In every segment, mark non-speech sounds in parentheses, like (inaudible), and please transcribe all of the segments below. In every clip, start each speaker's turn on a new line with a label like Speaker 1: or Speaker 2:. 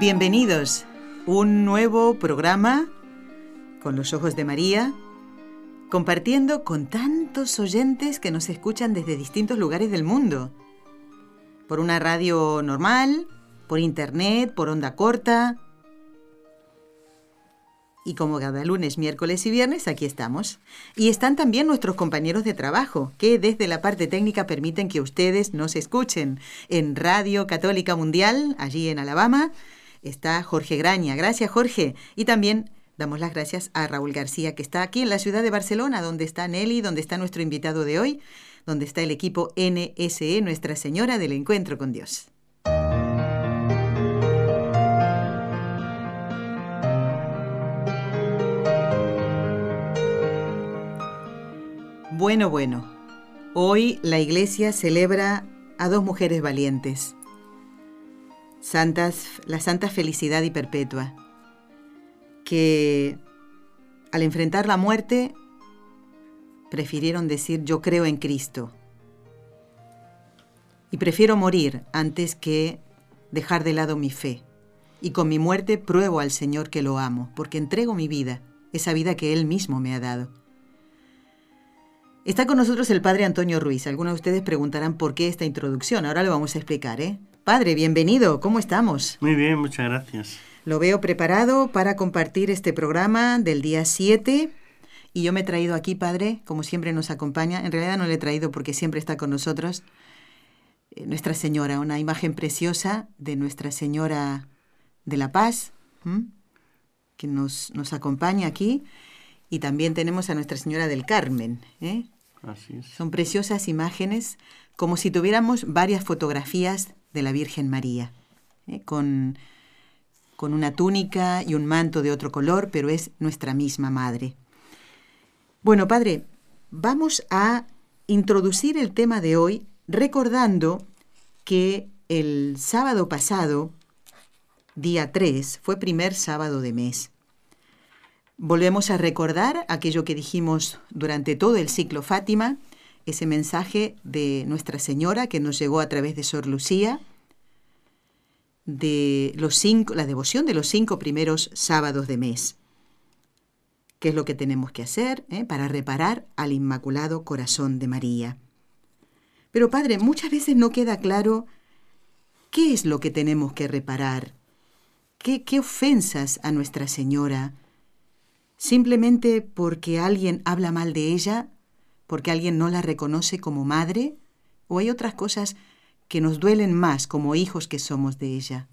Speaker 1: Bienvenidos. Un nuevo programa con los ojos de María, compartiendo con tantos oyentes que nos escuchan desde distintos lugares del mundo. Por una radio normal, por internet, por onda corta, y como cada lunes, miércoles y viernes, aquí estamos. Y están también nuestros compañeros de trabajo, que desde la parte técnica permiten que ustedes nos escuchen. En Radio Católica Mundial, allí en Alabama, está Jorge Graña. Gracias, Jorge. Y también damos las gracias a Raúl García, que está aquí en la ciudad de Barcelona, donde está Nelly, donde está nuestro invitado de hoy, donde está el equipo NSE, Nuestra Señora del Encuentro con Dios. Bueno, bueno. Hoy la iglesia celebra a dos mujeres valientes. Santas, la Santa Felicidad y Perpetua, que al enfrentar la muerte prefirieron decir yo creo en Cristo. Y prefiero morir antes que dejar de lado mi fe. Y con mi muerte pruebo al Señor que lo amo, porque entrego mi vida, esa vida que Él mismo me ha dado. Está con nosotros el padre Antonio Ruiz. Algunos de ustedes preguntarán por qué esta introducción. Ahora lo vamos a explicar, ¿eh? Padre, bienvenido. ¿Cómo estamos?
Speaker 2: Muy bien, muchas gracias.
Speaker 1: Lo veo preparado para compartir este programa del día 7. Y yo me he traído aquí, padre, como siempre nos acompaña. En realidad no le he traído porque siempre está con nosotros. Eh, Nuestra Señora, una imagen preciosa de Nuestra Señora de la Paz, que nos, nos acompaña aquí. Y también tenemos a Nuestra Señora del Carmen, ¿eh? Son preciosas imágenes, como si tuviéramos varias fotografías de la Virgen María, ¿eh? con, con una túnica y un manto de otro color, pero es nuestra misma madre. Bueno, padre, vamos a introducir el tema de hoy recordando que el sábado pasado, día 3, fue primer sábado de mes. Volvemos a recordar aquello que dijimos durante todo el ciclo Fátima, ese mensaje de Nuestra Señora que nos llegó a través de Sor Lucía, de los cinco, la devoción de los cinco primeros sábados de mes. ¿Qué es lo que tenemos que hacer eh, para reparar al Inmaculado Corazón de María? Pero Padre, muchas veces no queda claro qué es lo que tenemos que reparar, qué, qué ofensas a Nuestra Señora, simplemente porque alguien habla mal de ella, porque alguien no la reconoce como madre, o hay otras cosas que nos duelen más como hijos que somos de ella.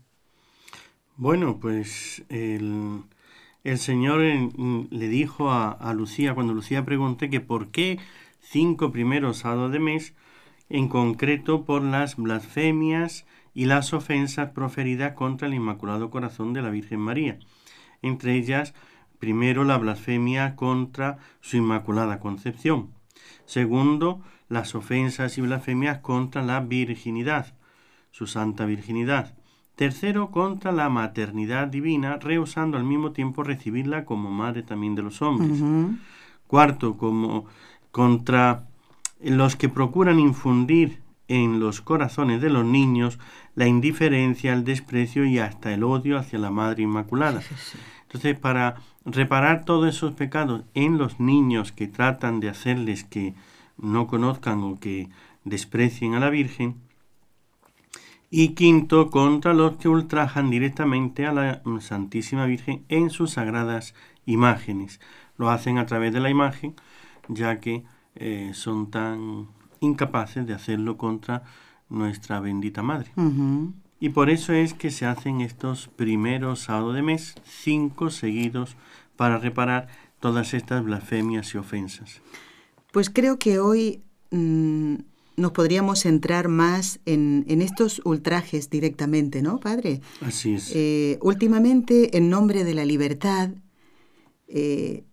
Speaker 2: Bueno, pues el, Señor le dijo a, Lucía, cuando Lucía pregunté que por qué cinco primeros sábados de mes, en concreto por las blasfemias y las ofensas proferidas contra el Inmaculado Corazón de la Virgen María, entre ellas Primero, la blasfemia contra su Inmaculada Concepción. Segundo, las ofensas y blasfemias contra la virginidad, su santa virginidad. Tercero, contra la maternidad divina, rehusando al mismo tiempo recibirla como madre también de los hombres. Cuarto, como contra los que procuran infundir en los corazones de los niños la indiferencia, el desprecio y hasta el odio hacia la Madre Inmaculada. Entonces, para reparar todos esos pecados en los niños que tratan de hacerles que no conozcan o que desprecien a la Virgen. Y quinto, contra los que ultrajan directamente a la Santísima Virgen en sus sagradas imágenes. Lo hacen a través de la imagen, ya que eh, son tan incapaces de hacerlo contra nuestra bendita Madre. Y por eso es que se hacen estos primeros sábados de mes, cinco seguidos, para reparar todas estas blasfemias y ofensas.
Speaker 1: Pues creo que hoy mm, nos podríamos centrar más en, estos ultrajes directamente, ¿no, padre?
Speaker 2: Así es.
Speaker 1: Eh, últimamente, en nombre de la libertad, eh,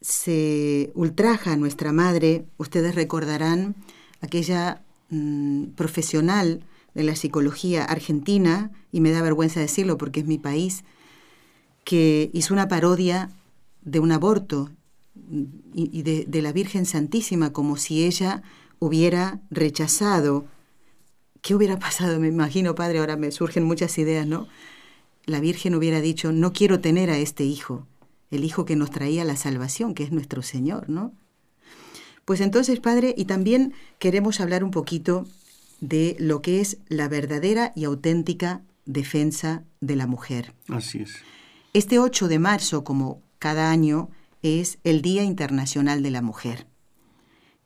Speaker 1: se ultraja a nuestra madre. Ustedes recordarán aquella mm, profesional de la psicología argentina, y me da vergüenza decirlo porque es mi país, que hizo una parodia de un aborto y, de, la Virgen Santísima, como si ella hubiera rechazado. ¿Qué hubiera pasado? Me imagino, padre, ahora me surgen muchas ideas, ¿no? La Virgen hubiera dicho, no quiero tener a este hijo, el hijo que nos traía la salvación, que es nuestro Señor, ¿no? Pues entonces, padre, y también queremos hablar un poquito de lo que es la verdadera y auténtica defensa de la mujer.
Speaker 2: Así es.
Speaker 1: Este 8 de marzo, como cada año, es el Día Internacional de la Mujer.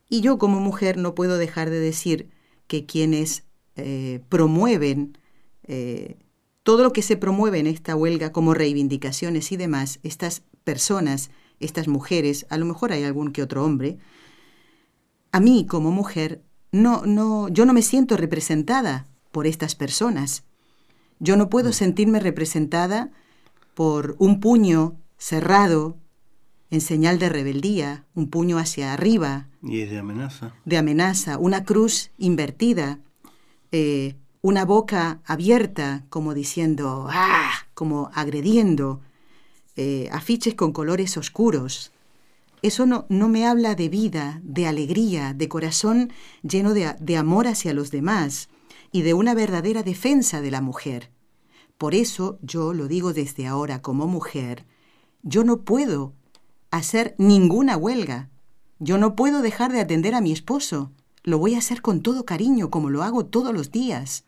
Speaker 1: Y yo como mujer no puedo dejar de decir que quienes eh, promueven eh, todo lo que se promueve en esta huelga como reivindicaciones y demás, estas personas, estas mujeres, a lo mejor hay algún que otro hombre, a mí como mujer no, no, yo no me siento representada por estas personas. Yo no puedo mm. sentirme representada por un puño cerrado en señal de rebeldía, un puño hacia arriba.
Speaker 2: Y de amenaza.
Speaker 1: De amenaza, una cruz invertida, eh, una boca abierta, como diciendo, ¡ah! como agrediendo, eh, afiches con colores oscuros. Eso no, no, me habla de vida, de alegría, de corazón lleno de, de amor hacia los demás y de una verdadera defensa de la mujer. Por eso yo lo digo desde ahora como mujer, yo no puedo hacer ninguna huelga. Yo no puedo dejar de atender a mi esposo. Lo voy a hacer con todo cariño, como lo hago todos los días.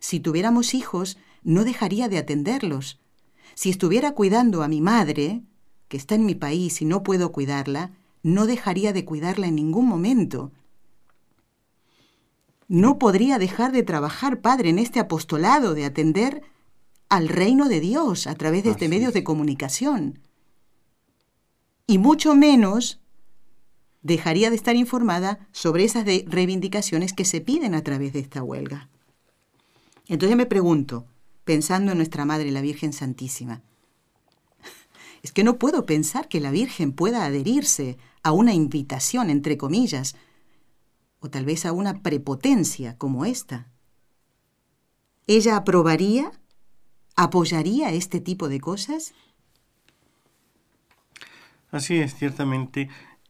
Speaker 1: Si tuviéramos hijos, no dejaría de atenderlos. Si estuviera cuidando a mi madre, que está en mi país y no puedo cuidarla, no dejaría de cuidarla en ningún momento. No podría dejar de trabajar, Padre, en este apostolado de atender al reino de Dios a través de este medio de comunicación y mucho menos dejaría de estar informada sobre esas reivindicaciones que se piden a través de esta huelga. Entonces me pregunto, pensando en nuestra Madre, la Virgen Santísima, que no puedo pensar que la Virgen pueda adherirse a una invitación, entre comillas, o tal vez a una prepotencia como esta. ¿Ella aprobaría, apoyaría este tipo de cosas?
Speaker 2: Así es, ciertamente,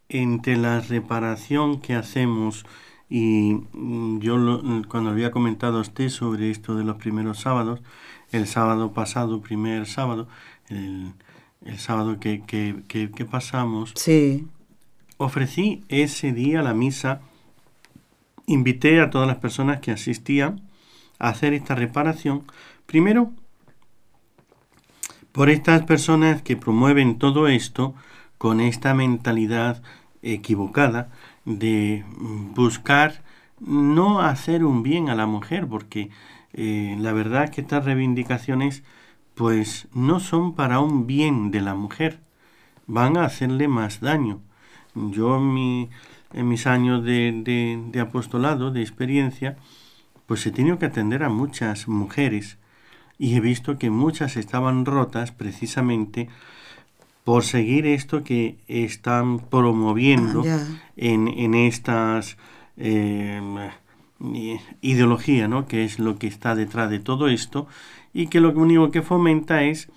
Speaker 2: entre la reparación que hacemos y mm, yo cuando había comentado a usted sobre esto de los primeros sábados, el sábado pasado, primer sábado, el, sábado que, que, pasamos,
Speaker 1: sí.
Speaker 2: ofrecí ese día la misa, invité a todas las personas que asistían a hacer esta reparación, primero por estas personas que promueven todo esto, con esta mentalidad equivocada de buscar no hacer un bien a la mujer, porque eh, la verdad es que estas reivindicaciones pues no son para un bien de la mujer, van a hacerle más daño. Yo en, mi, en mis años de, de apostolado, de experiencia, pues he tenido que atender a muchas mujeres y he visto que muchas estaban rotas precisamente por seguir esto que están promoviendo ah, en, estas eh, ideología, ¿no? que es lo que está detrás de todo esto, y que lo único que fomenta es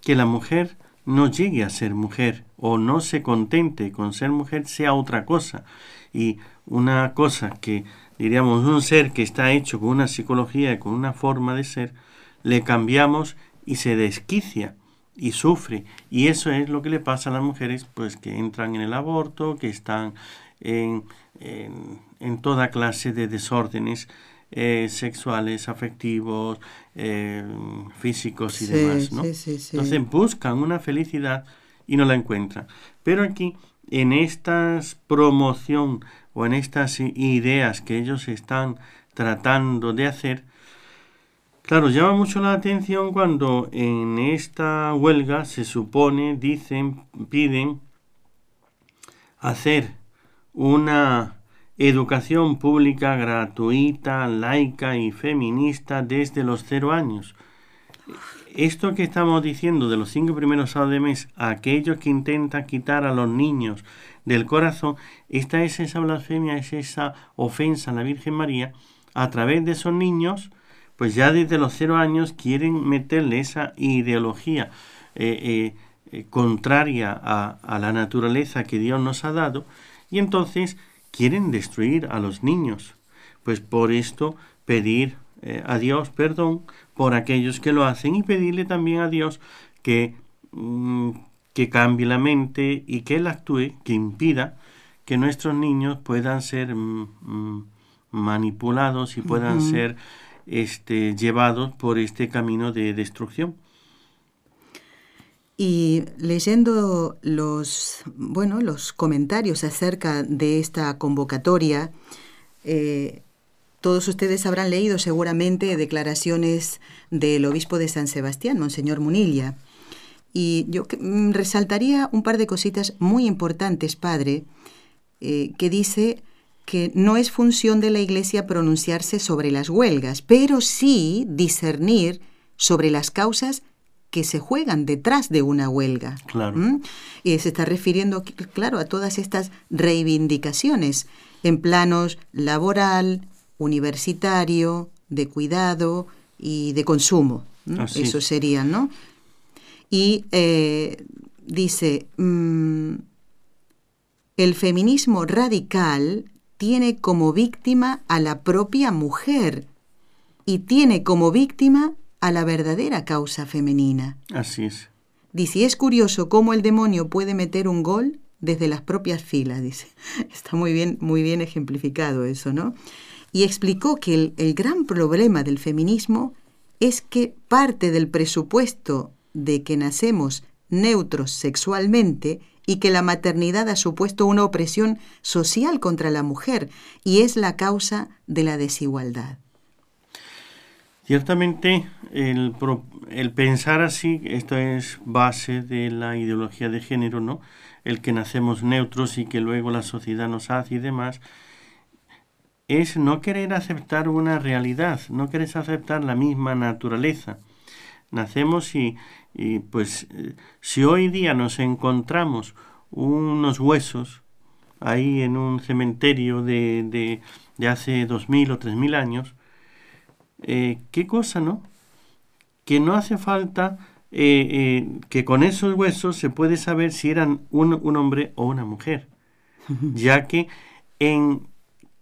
Speaker 2: que la mujer no llegue a ser mujer o no se contente con ser mujer, sea otra cosa. Y una cosa que, diríamos, un ser que está hecho con una psicología y con una forma de ser, le cambiamos y se desquicia y sufre. Y eso es lo que le pasa a las mujeres pues que entran en el aborto, que están en, en, toda clase de desórdenes eh, sexuales, afectivos, eh, físicos y demás. ¿no? Entonces buscan una felicidad y no la encuentran. Pero aquí, en esta promoción o en estas ideas que ellos están tratando de hacer, Claro, llama mucho la atención cuando en esta huelga se supone, dicen, piden hacer una educación pública gratuita, laica y feminista desde los cero años. Esto que estamos diciendo de los cinco primeros sábados de mes, aquellos que intentan quitar a los niños del corazón, esta es esa blasfemia, es esa ofensa a la Virgen María, a través de esos niños, pues ya desde los cero años quieren meterle esa ideología eh, eh, eh, contraria a, a la naturaleza que Dios nos ha dado, y entonces quieren destruir a los niños. Pues por esto pedir eh, a Dios perdón por aquellos que lo hacen y pedirle también a Dios que, mm, que cambie la mente y que Él actúe, que impida que nuestros niños puedan ser mm, mm, manipulados y puedan ser este, llevados por este camino de destrucción.
Speaker 1: Y leyendo los, bueno, los comentarios acerca de esta convocatoria, eh, todos ustedes habrán leído seguramente declaraciones del obispo de San Sebastián, Monseñor Munilla. Y yo mm, resaltaría un par de cositas muy importantes, padre, eh, que dice que no es función de la Iglesia pronunciarse sobre las huelgas, pero sí discernir sobre las causas que se juegan detrás de una huelga.
Speaker 2: Claro.
Speaker 1: ¿Mm? Y se está refiriendo, claro, a todas estas reivindicaciones en planos laboral, universitario, de cuidado y de consumo. Eso sería, ¿no? Y eh, dice, mm, el feminismo radical tiene como víctima a la propia mujer y tiene como víctima a la verdadera causa femenina.
Speaker 2: Así es.
Speaker 1: Dice, es curioso cómo el demonio puede meter un gol desde las propias filas, dice. (laughs) Está muy bien, muy bien ejemplificado eso, ¿no? Y explicó que el, el gran problema del feminismo es que parte del presupuesto de que nacemos neutros sexualmente y que la maternidad ha supuesto una opresión social contra la mujer y es la causa de la desigualdad.
Speaker 2: Ciertamente, el, el, pensar así, esto es base de la ideología de género, ¿no? El que nacemos neutros y que luego la sociedad nos hace y demás, es no querer aceptar una realidad, no querer aceptar la misma naturaleza. Nacemos y, y pues si hoy día nos encontramos unos huesos ahí en un cementerio de, de, de hace dos mil o tres mil años, eh, qué cosa, ¿no? Que no hace falta eh, eh, que con esos huesos se puede saber si eran un, un hombre o una mujer, (laughs) ya que en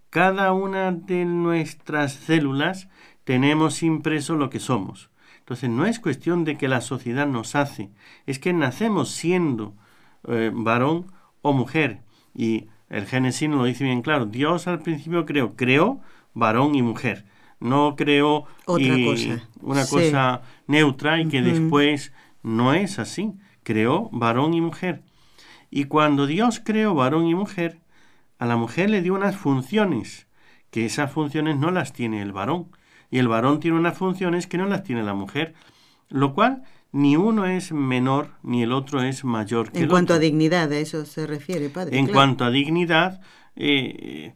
Speaker 2: cada una de nuestras células tenemos impreso lo que somos. Entonces no es cuestión de que la sociedad nos hace, es que nacemos siendo varón o mujer. Y el Génesis nos lo dice bien claro. Dios al principio creó, creó varón y mujer no creó una cosa neutra y que después no es así. Creó varón y mujer. Y cuando Dios creó varón y mujer, a la mujer le dio unas funciones, que esas funciones no las tiene el varón. Y el varón tiene unas funciones que no las tiene la mujer. Lo cual ni uno es menor ni el otro es mayor que
Speaker 1: en
Speaker 2: el
Speaker 1: cuanto
Speaker 2: a
Speaker 1: dignidad, a eso se refiere, padre.
Speaker 2: En cuanto a dignidad, eh,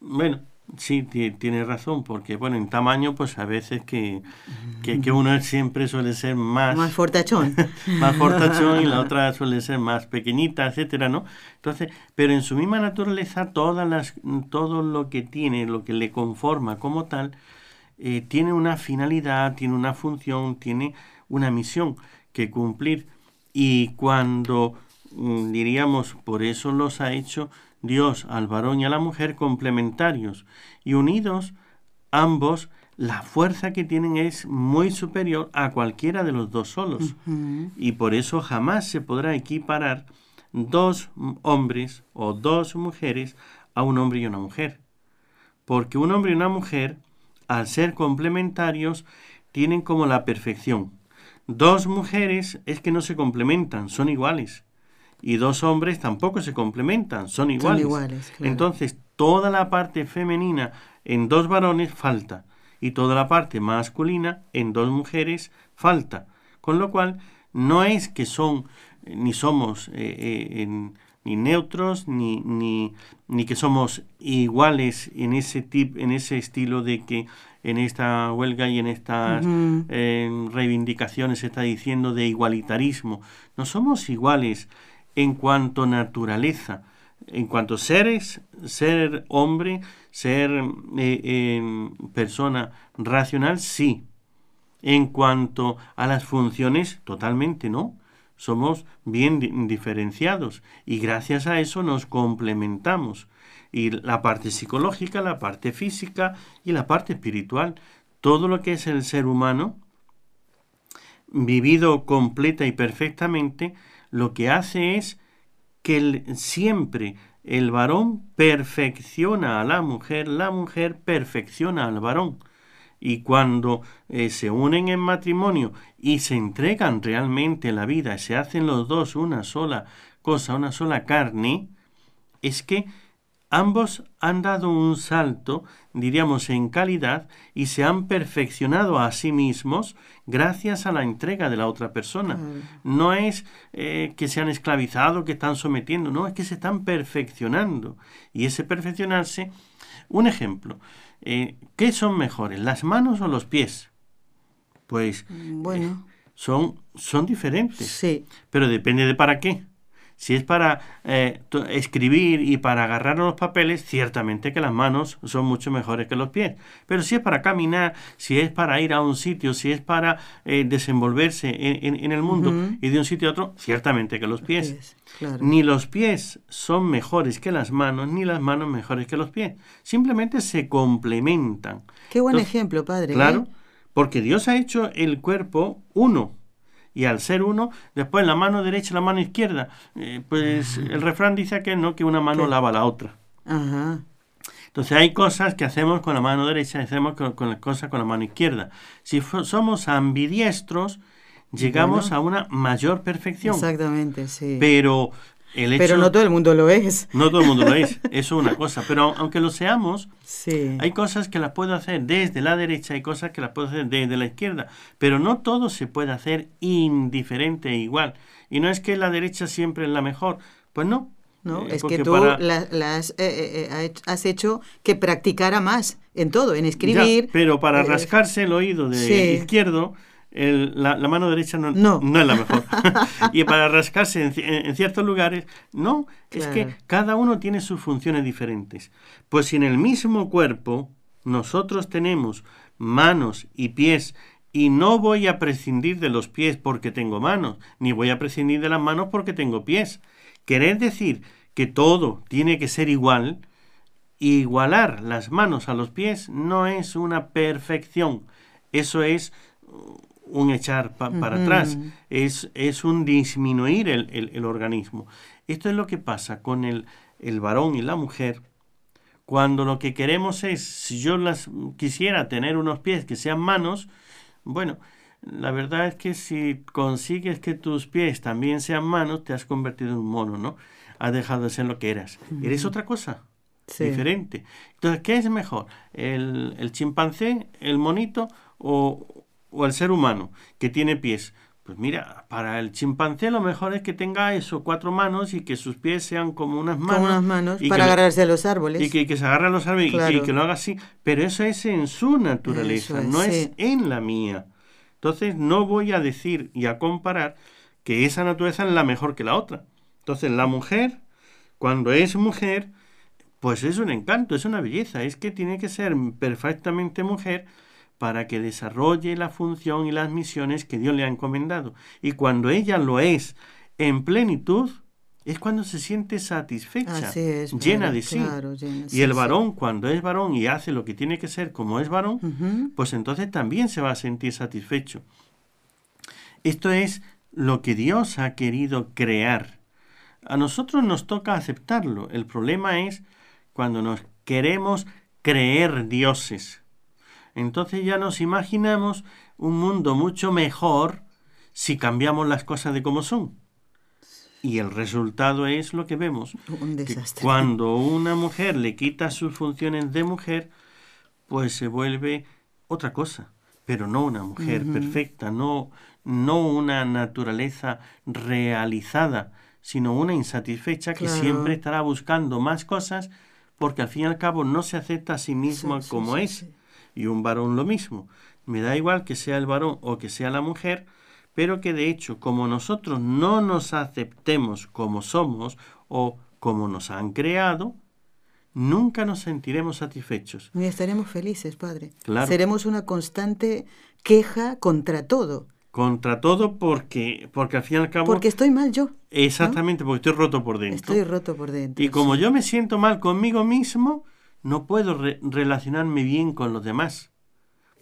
Speaker 2: bueno, Sí, tiene razón, porque bueno, en tamaño, pues a veces que, que, uno siempre suele ser más...
Speaker 1: Más fortachón. (laughs)
Speaker 2: más fortachón y la otra suele ser más pequeñita, etcétera, ¿no? Entonces, pero en su misma naturaleza, todas las, todo lo que tiene, lo que le conforma como tal, eh, tiene una finalidad, tiene una función, tiene una misión que cumplir. Y cuando, mm, diríamos, por eso los ha hecho Dios al varón y a la mujer complementarios y unidos ambos, la fuerza que tienen es muy superior a cualquiera de los dos solos. Y por eso jamás se podrá equiparar dos hombres o dos mujeres a un hombre y una mujer. Porque un hombre y una mujer, al ser complementarios, tienen como la perfección. Dos mujeres es que no se complementan, son iguales y dos hombres tampoco se complementan, son iguales. Entonces, toda la parte femenina en dos varones falta y toda la parte masculina en dos mujeres falta. Con lo cual, no es que son ni somos eh, eh, ni neutros, ni, ni, ni que somos iguales en ese, tip, en ese estilo de que en esta huelga y en estas reivindicaciones se está diciendo de igualitarismo. No somos iguales en cuanto naturaleza, en cuanto seres, ser hombre, ser eh, persona racional, sí. En cuanto a las funciones, totalmente no. Somos bien diferenciados y gracias a eso nos complementamos. Y la parte psicológica, la parte física y la parte espiritual, todo lo que es el ser humano, vivido completa y perfectamente, lo que hace es que siempre el varón perfecciona a la mujer, la mujer perfecciona al varón. Y cuando eh, se unen en matrimonio y se entregan realmente la vida, se hacen los dos una sola cosa, una sola carne, es que Ambos han dado un salto, diríamos, en calidad y se han perfeccionado a sí mismos gracias a la entrega de la otra persona. No es eh, que se han esclavizado, que están sometiendo, no, es que se están perfeccionando. Y ese perfeccionarse, un ejemplo, eh, ¿qué son mejores, las manos o los pies? Pues bueno. Eh, son, son diferentes. Sí. Pero depende de para qué. Si es para eh, escribir y para agarrar los papeles, ciertamente que las manos son mucho mejores que los pies. Pero si es para caminar, si es para ir a un sitio, si es para eh, desenvolverse en, el mundo y de un sitio a otro, ciertamente que los pies. Ni los pies son mejores que las manos, ni las manos mejores que los pies. Simplemente se complementan.
Speaker 1: Qué buen ejemplo, padre. ¿eh?
Speaker 2: Claro, porque Dios ha hecho el cuerpo uno y al ser uno, después la mano derecha y la mano izquierda. Eh, pues el refrán dice que no, que una mano lava la otra. Entonces hay cosas que hacemos con la mano derecha y hacemos con, las cosas con la mano izquierda. Si somos ambidiestros, llegamos a una mayor perfección.
Speaker 1: Exactamente, sí.
Speaker 2: Pero
Speaker 1: pero no todo el mundo lo es.
Speaker 2: No todo el mundo lo es, (laughs) eso es una cosa. Pero aunque lo seamos, sí. hay cosas que las puedo hacer desde la derecha y cosas que las puedo hacer desde la izquierda. Pero no todo se puede hacer indiferente e igual. Y no es que la derecha siempre es la mejor. Pues no.
Speaker 1: No, eh, es que tú las, eh, eh, has hecho que practicara más en todo, en escribir.
Speaker 2: pero para rascarse el oído de izquierdo la, mano derecha no, no. es la mejor. (laughs) (laughs) y para rascarse en, ciertos lugares, no, es que cada uno tiene sus funciones diferentes. Pues si en el mismo cuerpo nosotros tenemos manos y pies y no voy a prescindir de los pies porque tengo manos, ni voy a prescindir de las manos porque tengo pies. Querer decir que todo tiene que ser igual, igualar las manos a los pies no es una perfección. Eso es un echar para atrás, es, es, un disminuir el, organismo. Esto es lo que pasa con el, el, varón y la mujer cuando lo que queremos es, si yo las quisiera tener unos pies que sean manos, bueno, la verdad es que si consigues que tus pies también sean manos, te has convertido en un mono, ¿no? Has dejado de ser lo que eras. Eres otra cosa. Diferente. Entonces, ¿qué es mejor? ¿El, el chimpancé, el monito o, o el ser humano que tiene pies. Pues mira, para el chimpancé lo mejor es que tenga eso, cuatro manos y que sus pies sean como unas manos.
Speaker 1: Como unas manos para agarrarse a los árboles.
Speaker 2: Y que, se agarre a los árboles y, que, lo haga así. Pero eso es en su naturaleza, no es en la mía. Entonces no voy a decir y a comparar que esa naturaleza es la mejor que la otra. Entonces la mujer, cuando es mujer, pues es un encanto, es una belleza. Es que tiene que ser perfectamente mujer para que desarrolle la función y las misiones que Dios le ha encomendado. Y cuando ella lo es en plenitud, es cuando se siente satisfecha, llena de sí. y el varón, cuando es varón y hace lo que tiene que ser como es varón, pues entonces también se va a sentir satisfecho. Esto es lo que Dios ha querido crear. A nosotros nos toca aceptarlo. El problema es cuando nos queremos creer dioses entonces ya nos imaginamos un mundo mucho mejor si cambiamos las cosas de como son. Y el resultado es lo que vemos.
Speaker 1: Un desastre.
Speaker 2: cuando una mujer le quita sus funciones de mujer, pues se vuelve otra cosa, pero no una mujer perfecta, no, no una naturaleza realizada, sino una insatisfecha que siempre estará buscando más cosas porque al fin y al cabo no se acepta a sí mismo como es. Y un varón lo mismo. Me da igual que sea el varón o que sea la mujer, pero que de hecho, como nosotros no nos aceptemos como somos o como nos han creado, nunca nos sentiremos satisfechos.
Speaker 1: Ni estaremos felices, Padre. Seremos una constante queja contra todo.
Speaker 2: Contra todo porque, porque al fin y al cabo...
Speaker 1: Porque estoy mal yo.
Speaker 2: Exactamente, porque estoy roto por dentro.
Speaker 1: Estoy roto por dentro.
Speaker 2: Y como yo me siento mal conmigo mismo, no puedo relacionarme bien con los demás.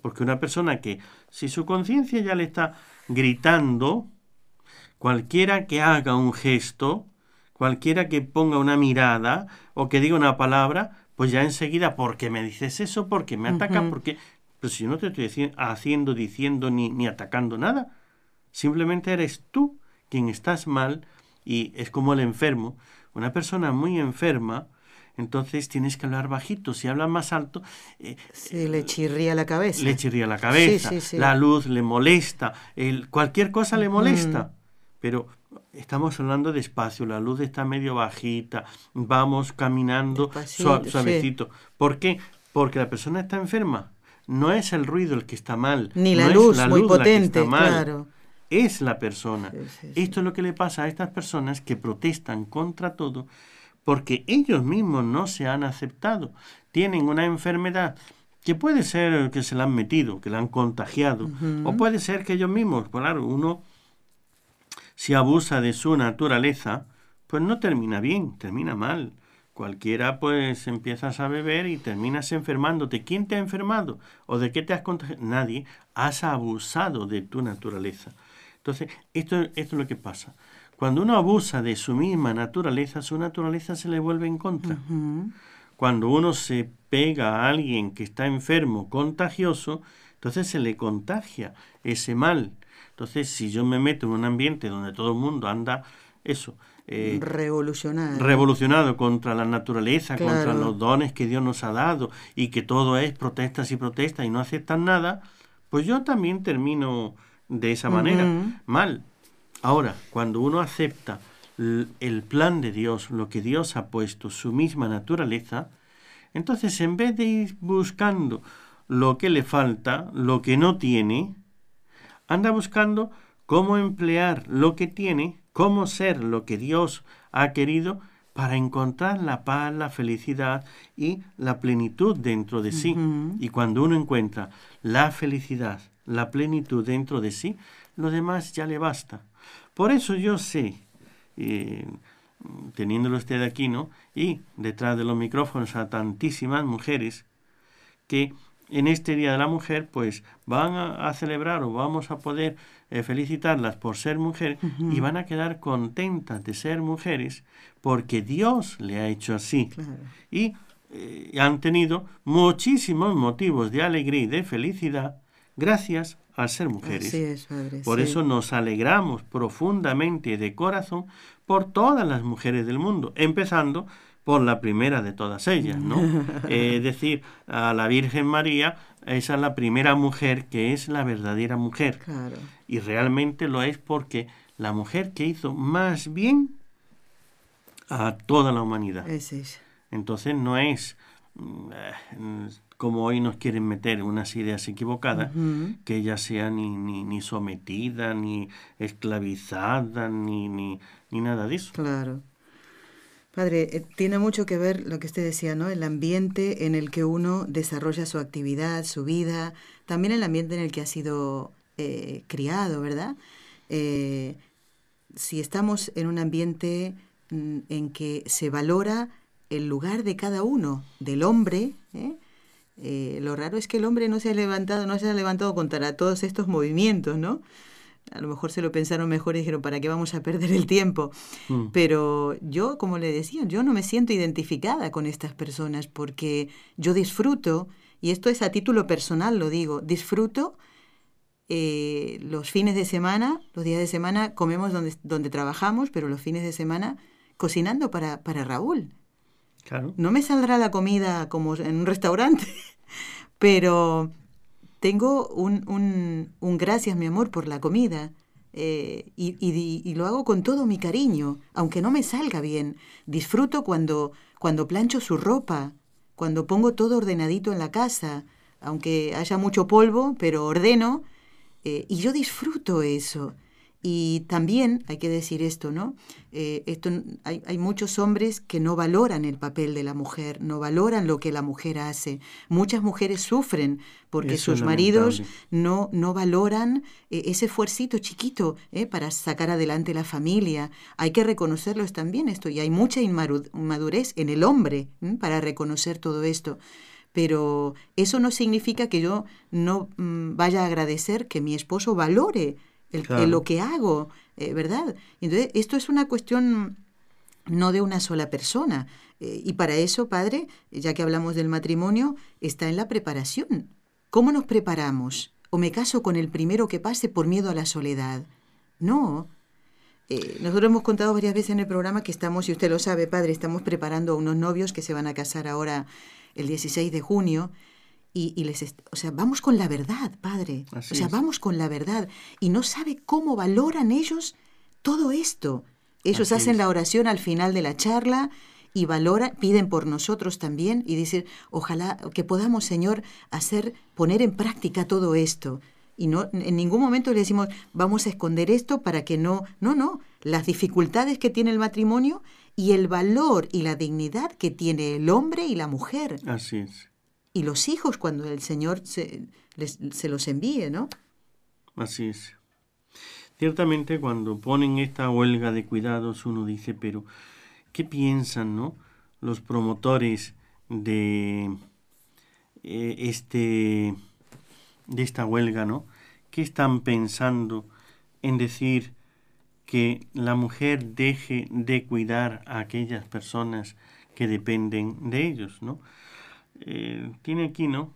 Speaker 2: Porque una persona que, si su conciencia ya le está gritando, cualquiera que haga un gesto, cualquiera que ponga una mirada o que diga una palabra, pues ya enseguida, ¿por qué me dices eso? ¿Por qué me atacas? Porque pero si yo no te estoy haciendo, diciendo ni, ni atacando nada, simplemente eres tú quien estás mal y es como el enfermo. Una persona muy enferma, entonces tienes que hablar bajito. Si habla más alto...
Speaker 1: Eh, le chirría la cabeza.
Speaker 2: Le chirría la cabeza. La luz le molesta. El, cualquier cosa le molesta. Pero estamos hablando despacio. La luz está medio bajita. Vamos caminando suavecito. ¿Por qué? Porque la persona está enferma no es el ruido el que está mal.
Speaker 1: Ni la luz muy potente, claro.
Speaker 2: Es la persona. Esto es lo que le pasa a estas personas que protestan contra todo porque ellos mismos no se han aceptado. Tienen una enfermedad que puede ser que se la han metido, que la han contagiado, o puede ser que ellos mismos, claro, uno si abusa de su naturaleza, pues no termina bien, termina mal. Cualquiera pues empiezas a beber y terminas enfermándote. ¿Quién te ha enfermado? ¿O de qué te has contagiado? Nadie. Has abusado de tu naturaleza. Entonces, esto, esto es lo que pasa. Cuando uno abusa de su misma naturaleza, su naturaleza se le vuelve en contra. Cuando uno se pega a alguien que está enfermo, contagioso, entonces se le contagia ese mal. Entonces, si yo me meto en un ambiente donde todo el mundo anda eso,
Speaker 1: eh, revolucionado.
Speaker 2: revolucionado contra la naturaleza, contra los dones que Dios nos ha dado y que todo es protestas y protestas y no aceptan nada, pues yo también termino de esa manera, mal. Ahora, cuando uno acepta el plan de Dios, lo que Dios ha puesto, su misma naturaleza, entonces en vez de ir buscando lo que le falta, lo que no tiene, anda buscando cómo emplear lo que tiene cómo ser lo que Dios ha querido para encontrar la paz, la felicidad y la plenitud dentro de sí. Y cuando uno encuentra la felicidad, la plenitud dentro de sí, lo demás ya le basta. Por eso yo sé, eh, teniéndolo usted aquí, ¿no? Y detrás de los micrófonos a tantísimas mujeres que en este Día de la Mujer, pues van a, celebrar o vamos a poder eh, felicitarlas por ser mujeres y van a quedar contentas de ser mujeres porque Dios le ha hecho así. Y eh, han tenido muchísimos motivos de alegría y de felicidad gracias a ser mujeres. por eso nos alegramos profundamente de corazón por todas las mujeres del mundo, empezando por la primera de todas ellas, ¿no? (laughs) es decir, a la Virgen María, esa es la primera mujer que es la verdadera mujer. Y realmente lo es porque la mujer que hizo más bien a toda la humanidad. Entonces no es mm, como hoy nos quieren meter unas ideas equivocadas, que ella sea ni, ni, ni sometida, ni esclavizada, ni, ni, ni nada de eso.
Speaker 1: Claro. Padre, eh, tiene mucho que ver lo que usted decía, ¿no? El ambiente en el que uno desarrolla su actividad, su vida, también el ambiente en el que ha sido eh, criado, ¿verdad? Eh, si estamos en un ambiente mm, en que se valora el lugar de cada uno, del hombre, lo raro es que el hombre no se ha levantado, no se ha levantado contra todos estos movimientos, ¿no? a lo mejor se lo pensaron mejor y dijeron, ¿para qué vamos a perder el tiempo? Mm. Pero yo, como le decía, yo no me siento identificada con estas personas porque yo disfruto, y esto es a título personal, lo digo, disfruto eh, los fines de semana, los días de semana comemos donde, donde trabajamos, pero los fines de semana cocinando para, para Raúl. No me saldrá la comida como en un restaurante, (laughs) pero tengo un, un, un, gracias, mi amor, por la comida. eh, y, y, lo hago con todo mi cariño, aunque no me salga bien. Disfruto cuando, cuando plancho su ropa, cuando pongo todo ordenadito en la casa, aunque haya mucho polvo, pero ordeno, eh, y yo disfruto eso. Y también hay que decir esto, ¿no? Eh, esto, hay, hay, muchos hombres que no valoran el papel de la mujer, no valoran lo que la mujer hace. Muchas mujeres sufren porque sus maridos no, no valoran eh, ese esfuercito chiquito eh, para sacar adelante la familia. Hay que reconocerlo también esto, y hay mucha inmadurez en el hombre para reconocer todo esto pero eso no significa que yo no mm, vaya a agradecer que mi esposo valore el, lo que hago, eh, ¿verdad? Entonces, esto es una cuestión no de una sola persona. Eh, y para eso, padre, ya que hablamos del matrimonio, está en la preparación. ¿Cómo nos preparamos? ¿O me caso con el primero que pase por miedo a la soledad? No. Eh, nosotros hemos contado varias veces en el programa que estamos, y usted lo sabe, padre, estamos preparando a unos novios que se van a casar ahora el 16 de junio y, les, o sea, vamos con la verdad, padre. o sea, vamos con la verdad. Y no sabe cómo valoran ellos todo esto. Ellos hacen la oración al final de la charla y valoran, piden por nosotros también y dicen, ojalá que podamos, Señor, hacer, poner en práctica todo esto. Y no, en ningún momento le decimos, vamos a esconder esto para que no, no, no, las dificultades que tiene el matrimonio y el valor y la dignidad que tiene el hombre y la mujer.
Speaker 2: Así es
Speaker 1: y los hijos cuando el Señor se, se los envíe, ¿no?
Speaker 2: Así es. Ciertamente cuando ponen esta huelga de cuidados uno dice, pero ¿qué piensan, no? Los promotores de eh, este de esta huelga, ¿no? ¿Qué están pensando en decir que la mujer deje de cuidar a aquellas personas que dependen de ellos, ¿no? Eh, tiene aquí, ¿no?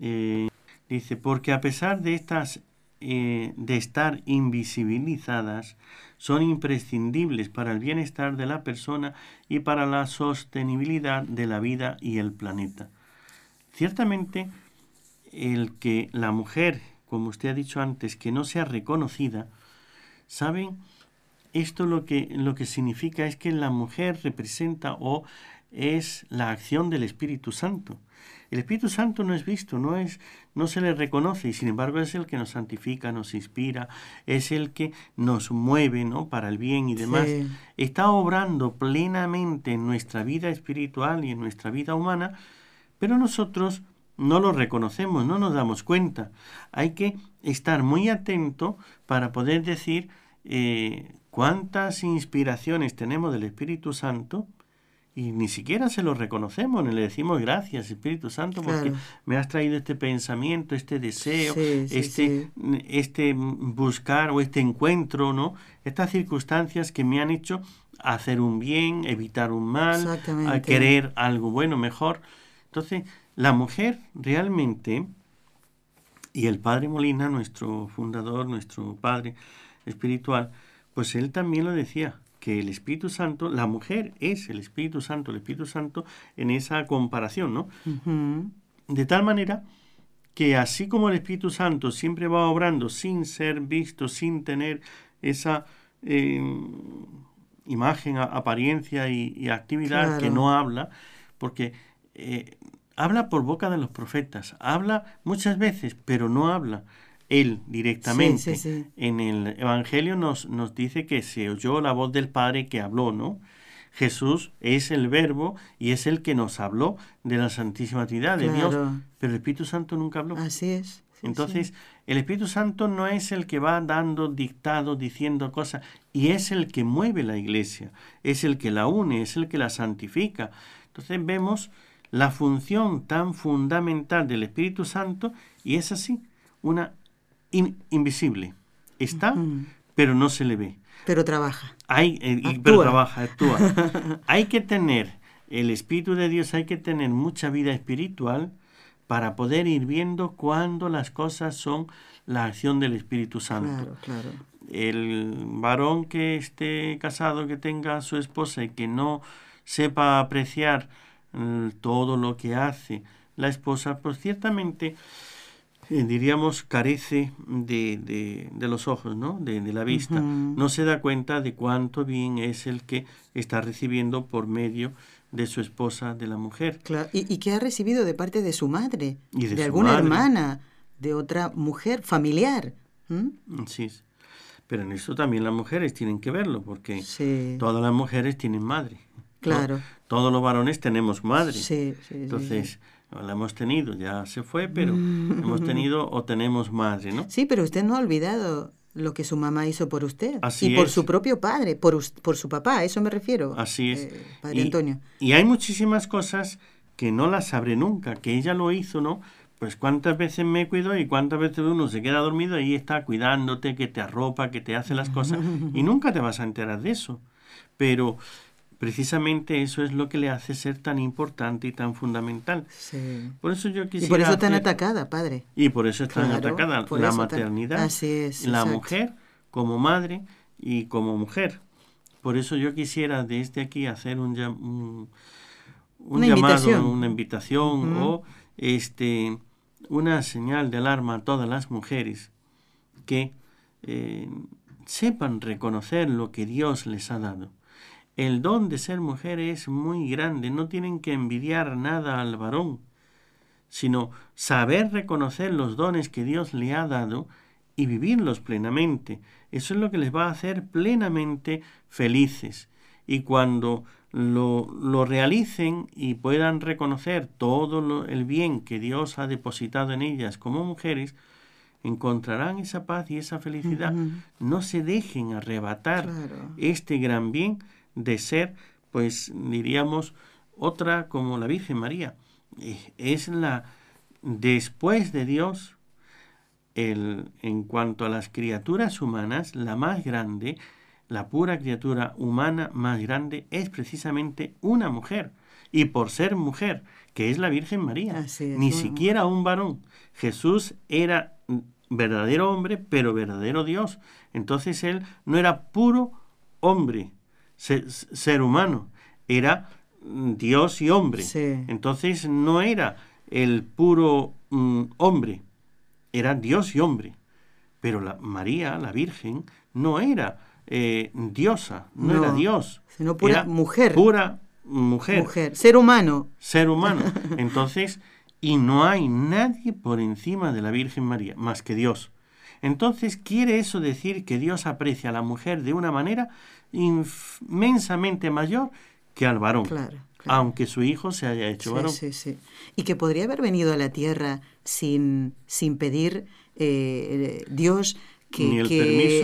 Speaker 2: Eh, dice, porque a pesar de estas, eh, de estar invisibilizadas, son imprescindibles para el bienestar de la persona y para la sostenibilidad de la vida y el planeta. Ciertamente, el que la mujer, como usted ha dicho antes, que no sea reconocida, ¿saben? Esto lo que, lo que significa es que la mujer representa o es la acción del Espíritu Santo. El Espíritu Santo no es visto, no es no se le reconoce y sin embargo es el que nos santifica, nos inspira, es el que nos mueve, ¿no? para el bien y demás. Está obrando plenamente en nuestra vida espiritual y en nuestra vida humana, pero nosotros no lo reconocemos, no nos damos cuenta. Hay que estar muy atento para poder decir eh, cuántas inspiraciones tenemos del Espíritu Santo y ni siquiera se lo reconocemos, ni le decimos gracias Espíritu Santo porque me has traído este pensamiento, este deseo, este, este buscar o este encuentro, ¿no? Estas circunstancias que me han hecho hacer un bien, evitar un mal, a querer algo bueno, mejor. Entonces, la mujer realmente, y el padre Molina, nuestro fundador, nuestro padre espiritual, pues él también lo decía, que el Espíritu Santo, la mujer es el Espíritu Santo, el Espíritu Santo en esa comparación, ¿no? De tal manera que así como el Espíritu Santo siempre va obrando sin ser visto, sin tener esa em, imagen, apariencia y, actividad que no habla, porque eh, habla por boca de los profetas, habla muchas veces, pero no habla él directamente. En el Evangelio nos, nos dice que se oyó la voz del Padre que habló, ¿no? Jesús es el verbo y es el que nos habló de la Santísima Trinidad, de Dios, pero el Espíritu Santo nunca habló.
Speaker 1: Así es.
Speaker 2: Entonces, el Espíritu Santo no es el que va dando dictado, diciendo cosas, y es el que mueve la iglesia, es el que la une, es el que la santifica. Entonces vemos la función tan fundamental del Espíritu Santo y es así, una invisible. Está, pero no se le ve.
Speaker 1: Pero trabaja.
Speaker 2: Hay, eh, pero trabaja, actúa. (laughs) hay que tener el Espíritu de Dios, hay que tener mucha vida espiritual para poder ir viendo cuándo las cosas son la acción del Espíritu Santo. El varón que esté casado, que tenga a su esposa y que no sepa apreciar mm, todo lo que hace la esposa, pues ciertamente eh, diríamos, carece de, de, los ojos, ¿no? De, la vista. No se da cuenta de cuánto bien es el que está recibiendo por medio de su esposa, de la mujer.
Speaker 1: Claro. Y, que ha recibido de parte de su madre, de, alguna hermana, de otra mujer familiar.
Speaker 2: Sí, pero en eso también las mujeres tienen que verlo, porque todas las mujeres tienen madre.
Speaker 1: Claro.
Speaker 2: Todos los varones tenemos madre. Sí, sí, Entonces, la hemos tenido, ya se fue, pero hemos tenido o tenemos madre, ¿no?
Speaker 1: Sí, pero usted no ha olvidado lo que su mamá hizo por usted. y por su propio padre, por, por su papá, a eso me refiero.
Speaker 2: Así es. Eh,
Speaker 1: padre Antonio.
Speaker 2: Y hay muchísimas cosas que no las sabré nunca, que ella lo hizo, ¿no? Pues cuántas veces me cuidó y cuántas veces uno se queda dormido y está cuidándote, que te arropa, que te hace las cosas (laughs) y nunca te vas a enterar de eso. Pero precisamente eso es lo que le hace ser tan importante y tan fundamental. Sí. Por eso yo quisiera...
Speaker 1: Y por eso tan atacada, padre.
Speaker 2: Y por eso está tan atacada la maternidad. Así es. La mujer como madre y como mujer. Por eso yo quisiera desde aquí hacer un, un, una llamado, invitación. una invitación o este una señal de alarma a todas las mujeres que eh, sepan reconocer lo que Dios les ha dado. El don de ser mujer es muy grande, no tienen que envidiar nada al varón, sino saber reconocer los dones que Dios le ha dado y vivirlos plenamente. Eso es lo que les va a hacer plenamente felices. Y cuando lo, lo realicen y puedan reconocer todo el bien que Dios ha depositado en ellas como mujeres, encontrarán esa paz y esa felicidad. No se dejen arrebatar este gran bien de ser, pues diríamos, otra como la Virgen María. Eh, es la, después de Dios, el, en cuanto a las criaturas humanas, la más grande, la pura criatura humana más grande es precisamente una mujer. Y por ser mujer, que es la Virgen María, ni siquiera un varón. Jesús era verdadero hombre, pero verdadero Dios. Entonces él no era puro hombre, ser, humano, era Dios y hombre. Entonces no era el puro mm, hombre, era Dios y hombre. Pero la María, la Virgen, no era eh, diosa, no, era Dios.
Speaker 1: Sino pura mujer.
Speaker 2: Pura mujer.
Speaker 1: Mujer, ser humano.
Speaker 2: Ser humano. (laughs) Entonces, y no hay nadie por encima de la Virgen María, más que Dios. Entonces, ¿quiere eso decir que Dios aprecia a la mujer de una manera inmensamente mayor que al varón? Claro, Aunque su hijo se haya hecho varón.
Speaker 1: Sí, sí. Y que podría haber venido a la tierra sin, sin pedir eh, Dios que,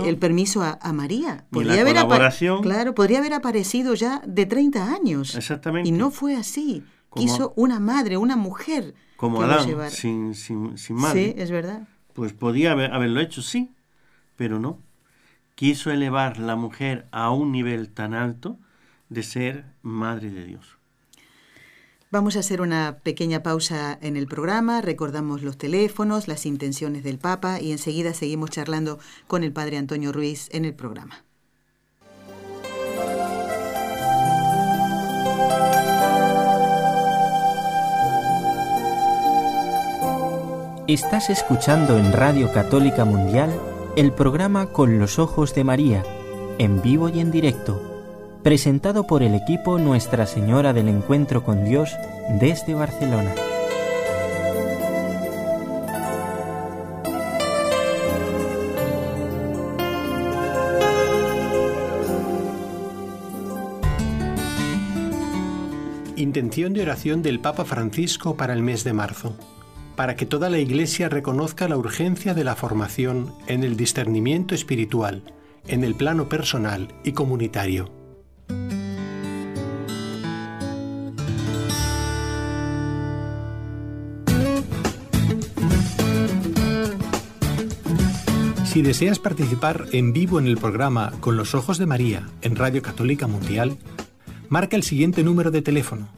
Speaker 1: el, permiso. a, María.
Speaker 2: Podría haber colaboración.
Speaker 1: Claro, podría haber aparecido ya de 30 años.
Speaker 2: Exactamente.
Speaker 1: Y no fue así. Quiso una madre, una mujer.
Speaker 2: Como Adán, sin, sin, sin madre.
Speaker 1: Sí, es verdad.
Speaker 2: Pues podía haberlo hecho, sí, pero no. Quiso elevar la mujer a un nivel tan alto de ser madre de Dios.
Speaker 1: Vamos a hacer una pequeña pausa en el programa, recordamos los teléfonos, las intenciones del Papa y enseguida seguimos charlando con el Padre Antonio Ruiz en el programa.
Speaker 3: Estás escuchando en Radio Católica Mundial el programa Con los Ojos de María, en vivo y en directo, presentado por el equipo Nuestra Señora del Encuentro con Dios desde Barcelona.
Speaker 4: Intención de oración del Papa Francisco para el mes de marzo para que toda la Iglesia reconozca la urgencia de la formación en el discernimiento espiritual, en el plano personal y comunitario. Si deseas participar en vivo en el programa Con los Ojos de María en Radio Católica Mundial, marca el siguiente número de teléfono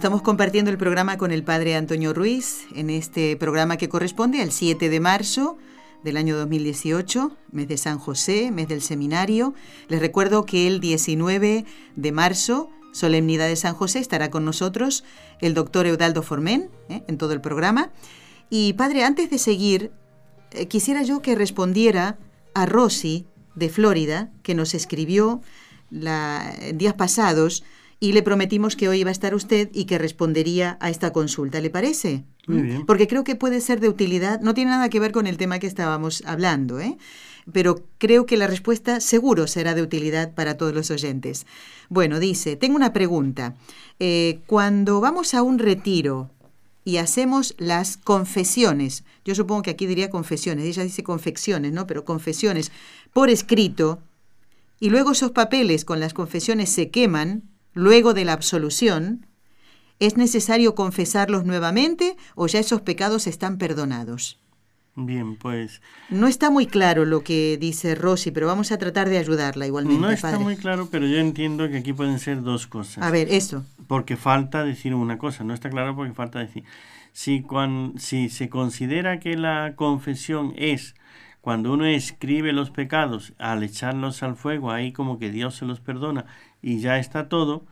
Speaker 1: Estamos compartiendo el programa con el padre Antonio Ruiz en este programa que corresponde al 7 de marzo del año 2018, mes de San José, mes del seminario. Les recuerdo que el 19 de marzo, solemnidad de San José, estará con nosotros el doctor Eudaldo Formen ¿eh? en todo el programa. Y padre, antes de seguir, eh, quisiera yo que respondiera a Rosy de Florida, que nos escribió la, días pasados y le prometimos que hoy iba a estar usted y que respondería a esta consulta. ¿Le parece?
Speaker 2: Muy bien.
Speaker 1: Porque creo que puede ser de utilidad. No tiene nada que ver con el tema que estábamos hablando, ¿eh? pero creo que la respuesta seguro será de utilidad para todos los oyentes. Bueno, dice, tengo una pregunta. Eh, cuando vamos a un retiro y hacemos las confesiones, yo supongo que aquí diría confesiones, ella dice confecciones, ¿no? Pero confesiones por escrito, y luego esos papeles con las confesiones se queman, luego de la absolución, ¿es necesario confesarlos nuevamente o ya esos pecados están perdonados?
Speaker 2: Bien, pues...
Speaker 1: No está muy claro lo que dice Rosy, pero vamos a tratar de ayudarla igualmente.
Speaker 2: No está
Speaker 1: padre.
Speaker 2: muy claro, pero yo entiendo que aquí pueden ser dos cosas.
Speaker 1: A ver, eso.
Speaker 2: Porque falta decir una cosa, no está claro porque falta decir. Si, si se considera que la confesión es cuando uno escribe los pecados al echarlos al fuego, ahí como que Dios se los perdona y ya está todo,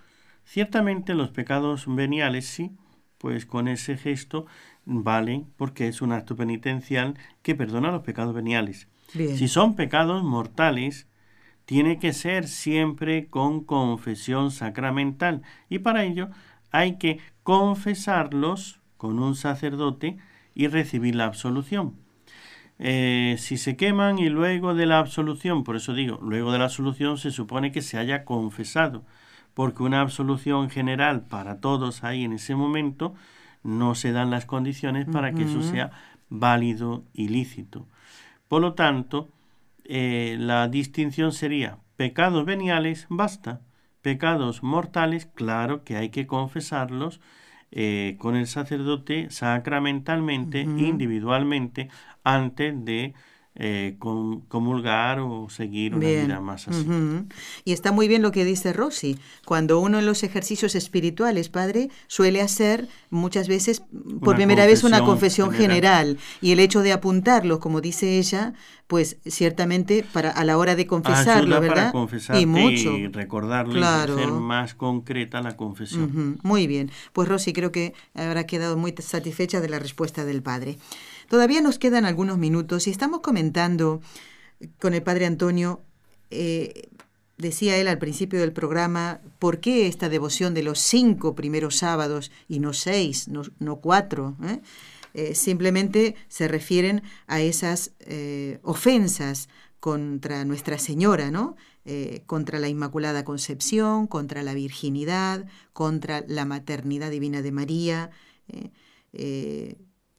Speaker 2: ciertamente los pecados veniales sí, pues con ese gesto vale porque es un acto penitencial que perdona los pecados veniales.
Speaker 1: Bien.
Speaker 2: Si son pecados mortales, tiene que ser siempre con confesión sacramental y para ello hay que confesarlos con un sacerdote y recibir la absolución. Eh, si se queman y luego de la absolución, por eso digo, luego de la absolución se supone que se haya confesado, porque una absolución general para todos ahí en ese momento no se dan las condiciones para que eso sea válido y lícito. Por lo tanto, eh, la distinción sería pecados veniales, basta. Pecados mortales, claro que hay que confesarlos eh, con el sacerdote sacramentalmente, individualmente, antes de eh, com- comulgar o seguir una
Speaker 1: Bien.
Speaker 2: vida más así.
Speaker 1: Y está muy bien lo que dice Rosy. Cuando uno en los ejercicios espirituales, padre, suele hacer muchas veces por
Speaker 2: Una
Speaker 1: primera vez una
Speaker 2: confesión general.
Speaker 1: general. Y el hecho de apuntarlo, como dice ella, pues ciertamente para a la hora de confesarlo,
Speaker 2: Ayuda
Speaker 1: ¿verdad?
Speaker 2: para
Speaker 1: y mucho.
Speaker 2: recordarlo
Speaker 1: Claro.
Speaker 2: y hacer más concreta la confesión.
Speaker 1: Muy bien. Pues Rosy creo que habrá quedado muy satisfecha de la respuesta del padre. Todavía nos quedan algunos minutos y estamos comentando con el padre Antonio, eh, decía él al principio del programa, ¿por qué esta devoción de los cinco primeros sábados y no seis, no, cuatro? eh? Eh, simplemente se refieren a esas ofensas contra Nuestra Señora, ¿no? Contra la Inmaculada Concepción, contra la virginidad, contra la maternidad divina de María.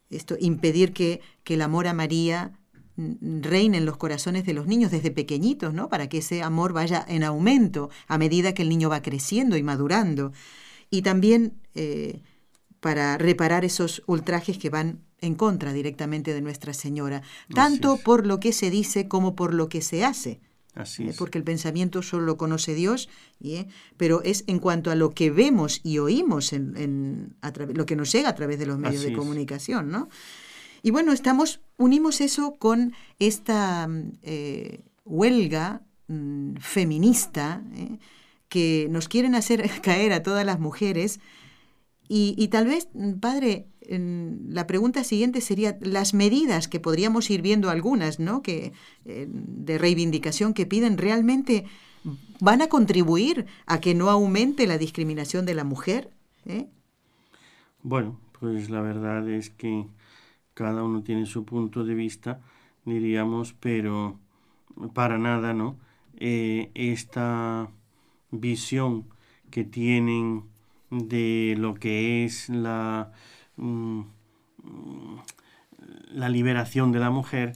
Speaker 1: Esto, impedir que, que el amor a María reine en los corazones de los niños desde pequeñitos, ¿no? Para que ese amor vaya en aumento a medida que el niño va creciendo y madurando. Y también eh, para reparar esos ultrajes que van en contra directamente de Nuestra Señora, tanto por lo que se dice como por lo que se hace.
Speaker 2: Así
Speaker 1: ¿eh?
Speaker 2: es.
Speaker 1: porque el pensamiento solo lo conoce Dios, ¿eh? pero es en cuanto a lo que vemos y oímos, en, en- a través- lo que nos llega a través de los medios
Speaker 2: Así
Speaker 1: de comunicación, ¿no? Y bueno, estamos, unimos eso con esta mm, eh, huelga mm, feminista ¿eh? que nos quieren hacer (laughs) caer a todas las mujeres. Y, y tal vez, mm, padre, la pregunta siguiente sería las medidas que podríamos ir viendo algunas, ¿no? Que eh, de reivindicación que piden realmente van a contribuir a que no aumente la discriminación de la mujer. ¿eh?
Speaker 2: Bueno, pues la verdad es que cada uno tiene su punto de vista, diríamos, pero para nada, ¿no? Eh, esta visión que tienen de lo que es la, mm, mm, la liberación de la mujer,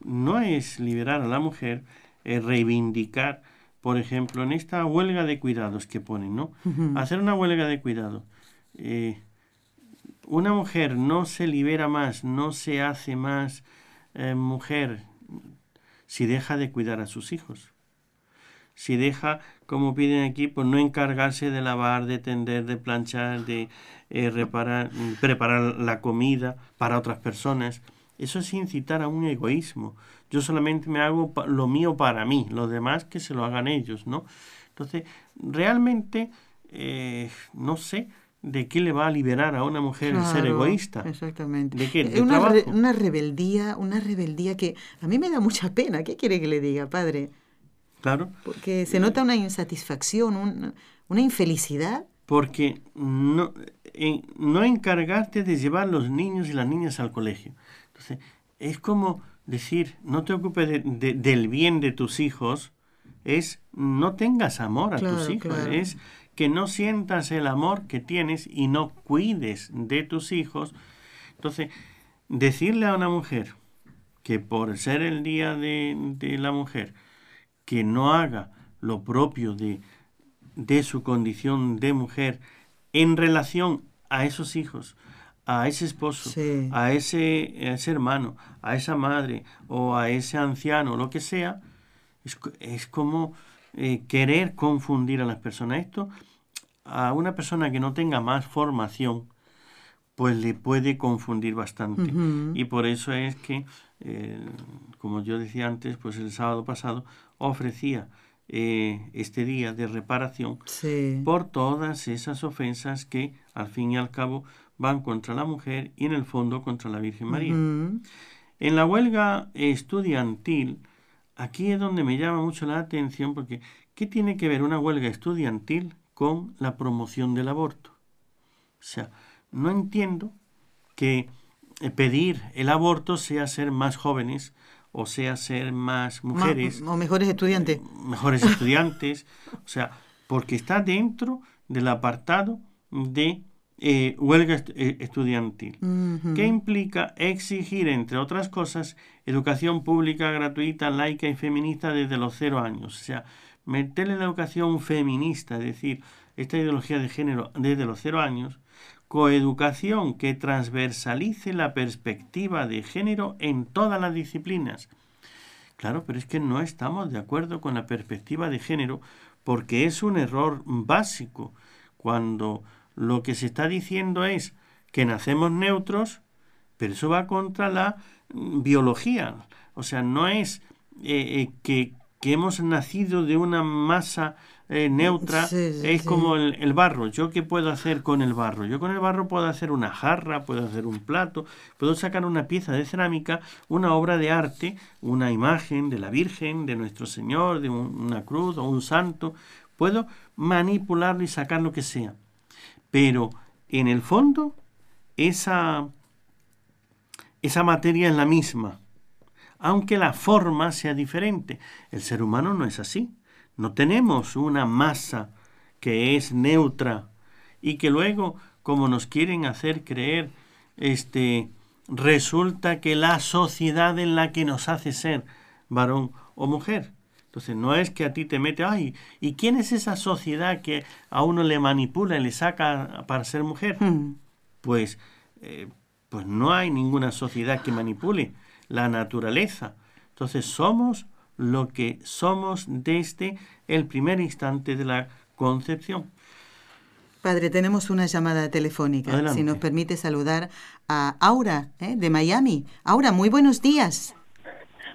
Speaker 2: no es liberar a la mujer, es reivindicar, por ejemplo, en esta huelga de cuidados que ponen, ¿no? Hacer una huelga de cuidado. Eh, una mujer no se libera más, no se hace más eh, mujer si deja de cuidar a sus hijos, si deja como piden aquí, pues no encargarse de lavar, de tender, de planchar, de eh, reparar, preparar la comida para otras personas. Eso es incitar a un egoísmo. Yo solamente me hago lo mío para mí, los demás que se lo hagan ellos, ¿no? Entonces, realmente, eh, no sé, ¿De qué le va a liberar a una mujer el ser egoísta?
Speaker 1: Exactamente.
Speaker 2: ¿De qué?
Speaker 1: ¿De una, una, rebeldía, una rebeldía que a mí me da mucha pena. ¿Qué quiere que le diga, padre?
Speaker 2: Claro.
Speaker 1: Porque se nota una insatisfacción, una infelicidad.
Speaker 2: Porque no, no encargarte de llevar los niños y las niñas al colegio. Entonces, es como decir, no te ocupes del bien de tus hijos, es no tengas amor a tus hijos, es que no sientas el amor que tienes y no cuides de tus hijos. Entonces, decirle a una mujer que por ser el día de, de la mujer, que no haga lo propio de, de su condición de mujer en relación a esos hijos, a ese esposo, a, ese, a, ese, hermano, a esa madre o a ese anciano, lo que sea, es, es como eh, querer confundir a las personas. Esto a una persona que no tenga más formación, pues le puede confundir bastante. Y por eso es que, eh, como yo decía antes, pues el sábado pasado ofrecía eh, este día de reparación por todas esas ofensas que al fin y al cabo van contra la mujer y en el fondo contra la Virgen María. En la huelga estudiantil, Aquí es donde me llama mucho la atención porque ¿qué tiene que ver una huelga estudiantil con la promoción del aborto? O sea, no entiendo que pedir el aborto sea ser más jóvenes o sea ser más mujeres.
Speaker 1: o mejores estudiantes.
Speaker 2: Mejores estudiantes. o sea, porque está dentro del apartado de eh, huelga eh, estudiantil, que implica exigir, entre otras cosas, educación pública gratuita, laica y feminista desde los cero años. O sea, meterle la educación feminista, es decir, esta ideología de género desde los cero años, coeducación que transversalice la perspectiva de género en todas las disciplinas. Claro, pero es que no estamos de acuerdo con la perspectiva de género porque es un error básico cuando lo que se está diciendo es que nacemos neutros, pero eso va contra la mm, biología. O sea, no es eh, eh, que, hemos nacido de una masa eh, neutra, es como el, el, barro. ¿Yo qué puedo hacer con el barro? Yo con el barro puedo hacer una jarra, puedo hacer un plato, puedo sacar una pieza de cerámica, una obra de arte, una imagen de la Virgen, de nuestro Señor, de una cruz o un santo. Puedo manipularlo y sacar lo que sea. Pero en el fondo, esa, esa materia es la misma, aunque la forma sea diferente. El ser humano no es así. No tenemos una masa que es neutra y que luego, como nos quieren hacer creer, este, resulta que la sociedad en la que nos hace ser varón o mujer. Entonces no es que a ti te mete, ay, ¿y quién es esa sociedad que a uno le manipula y le saca para ser mujer? Hmm. Pues, eh, pues no hay ninguna sociedad que manipule la naturaleza. Entonces somos lo que somos desde el primer instante de la concepción.
Speaker 1: Padre, tenemos una llamada telefónica. Si nos permite saludar a Aura, ¿eh? de Miami. Aura, muy buenos días.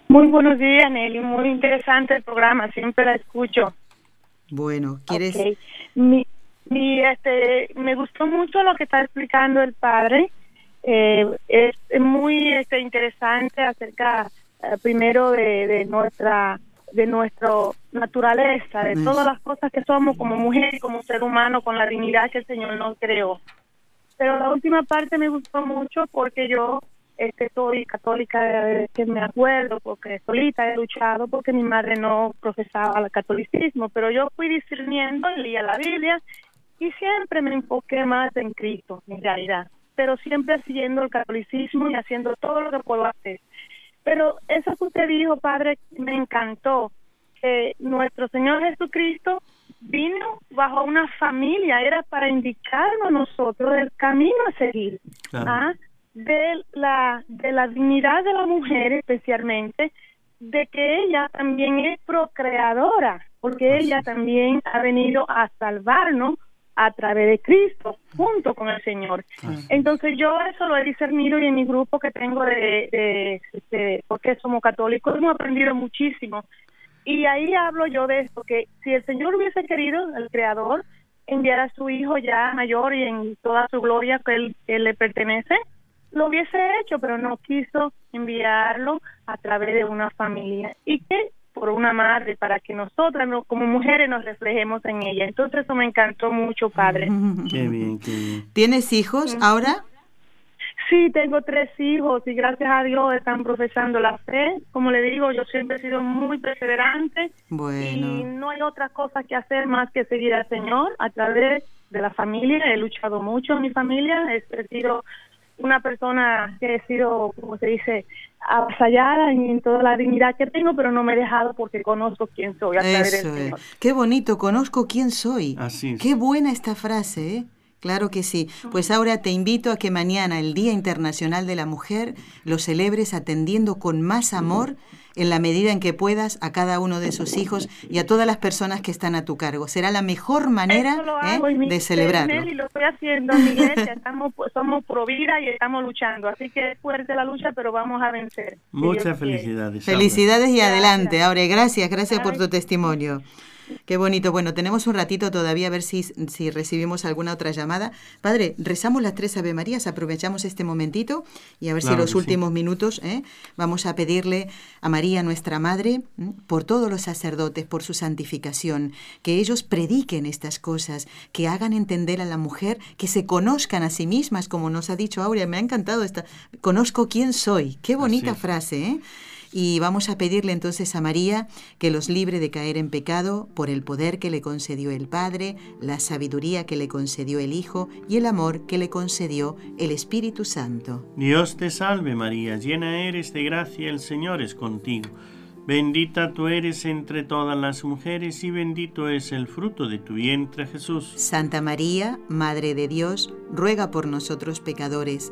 Speaker 5: Muy buenos días, Nelly. Muy interesante el programa. Siempre la escucho.
Speaker 1: Bueno, ¿quieres...?
Speaker 5: Mi, este, me gustó mucho lo que está explicando el padre. Eh, es muy este, interesante acerca, eh, primero, de, nuestra de nuestra naturaleza, de todas las cosas que somos como mujer y como ser humano, con la dignidad que el Señor nos creó. Pero la última parte me gustó mucho porque yo es que soy católica que me acuerdo porque solita he luchado porque mi madre no profesaba el catolicismo, pero yo fui discerniendo, leía la Biblia y siempre me enfoqué más en Cristo, en realidad, pero siempre siguiendo el catolicismo y haciendo todo lo que puedo hacer. Pero eso que usted dijo, padre, me encantó, que nuestro Señor Jesucristo vino bajo una familia, era para indicarnos a nosotros el camino a seguir. ¿ah? de la, de la dignidad de la mujer especialmente, de que ella también es procreadora, porque ella también ha venido a salvarnos a través de Cristo, junto con el Señor. Entonces yo eso lo he discernido y en mi grupo que tengo de, de, porque somos católicos hemos aprendido muchísimo. Y ahí hablo yo de esto, que si el Señor hubiese querido, el Creador, enviar a su Hijo ya mayor y en toda su gloria que él, que le pertenece, lo hubiese hecho, pero no quiso enviarlo a través de una familia. Y que por una madre para que nosotras como mujeres nos reflejemos en ella. Entonces eso me encantó mucho, padre. (laughs)
Speaker 2: Qué bien, qué bien.
Speaker 1: ¿Tienes hijos ahora?
Speaker 5: Sí, tengo tres hijos y gracias a Dios están profesando la fe. Como le digo, yo siempre he sido muy perseverante y no hay otra cosa que hacer más que seguir al Señor a través de la familia. He luchado mucho en mi familia, he sido una persona que he sido, como se dice, avasallada en toda la dignidad que tengo, pero no me he dejado porque conozco quién soy. A través del
Speaker 1: Qué bonito, conozco quién soy. Así Qué buena esta frase, ¿eh? Claro que sí. Pues ahora te invito a que mañana, el Día Internacional de la Mujer, lo celebres atendiendo con más amor en la medida en que puedas a cada uno de sus hijos y a todas las personas que están a tu cargo. Será la mejor manera ¿eh? de celebrarlo.
Speaker 5: Y lo estoy haciendo en mi iglesia. Estamos, pues, somos pro vida y estamos luchando. Así que es fuerte la lucha, pero vamos a vencer.
Speaker 2: Muchas felicidades.
Speaker 1: Felicidades y adelante. Aure, gracias, gracias por tu testimonio. Qué bonito. Bueno, tenemos un ratito todavía a ver si, si recibimos alguna otra llamada. Padre, rezamos las tres Ave Marías, aprovechamos este momentito y a ver si los últimos minutos ¿eh? vamos a pedirle a María, nuestra Madre, por todos los sacerdotes, por su santificación, que ellos prediquen estas cosas, que hagan entender a la mujer, que se conozcan a sí mismas, como nos ha dicho Aurea. Me ha encantado esta. Conozco quién soy. Qué bonita frase, ¿eh? Y vamos a pedirle entonces a María que los libre de caer en pecado por el poder que le concedió el Padre, la sabiduría que le concedió el Hijo y el amor que le concedió el Espíritu Santo.
Speaker 2: Dios te salve María, llena eres de gracia, el Señor es contigo. Bendita tú eres entre todas las mujeres y bendito es el fruto de tu vientre Jesús.
Speaker 1: Santa María, Madre de Dios, ruega por nosotros pecadores,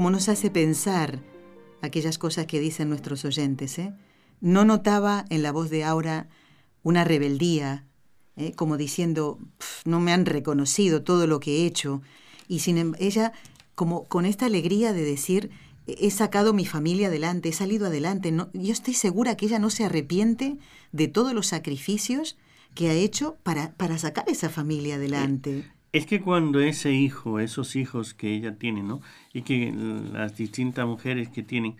Speaker 1: Cómo, nos hace pensar aquellas cosas que dicen nuestros oyentes. ¿eh? No notaba en la voz de Aura una rebeldía, ¿eh? como diciendo, no me han reconocido todo lo que he hecho. Y sin em, ella, como con esta alegría de decir, he sacado mi familia adelante, he salido adelante. No, yo estoy segura que ella no se arrepiente de todos los sacrificios que ha hecho para, para sacar esa familia adelante.
Speaker 2: Es que cuando ese hijo, esos hijos que ella tiene, ¿no? Y que las distintas mujeres que tienen,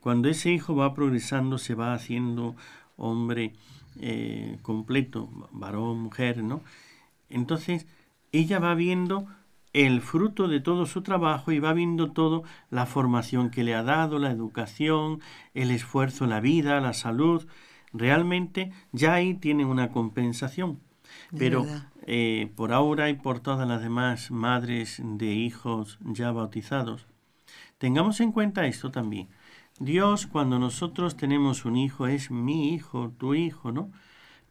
Speaker 2: cuando ese hijo va progresando, se va haciendo hombre eh, completo, varón, mujer, ¿no? Entonces, ella va viendo el fruto de todo su trabajo y va viendo todo la formación que le ha dado, la educación, el esfuerzo, la vida, la salud. Realmente ya ahí tiene una compensación. Pero eh, por Aura y por todas las demás madres de hijos ya bautizados, tengamos en cuenta esto también. Dios cuando nosotros tenemos un hijo es mi hijo, tu hijo, ¿no?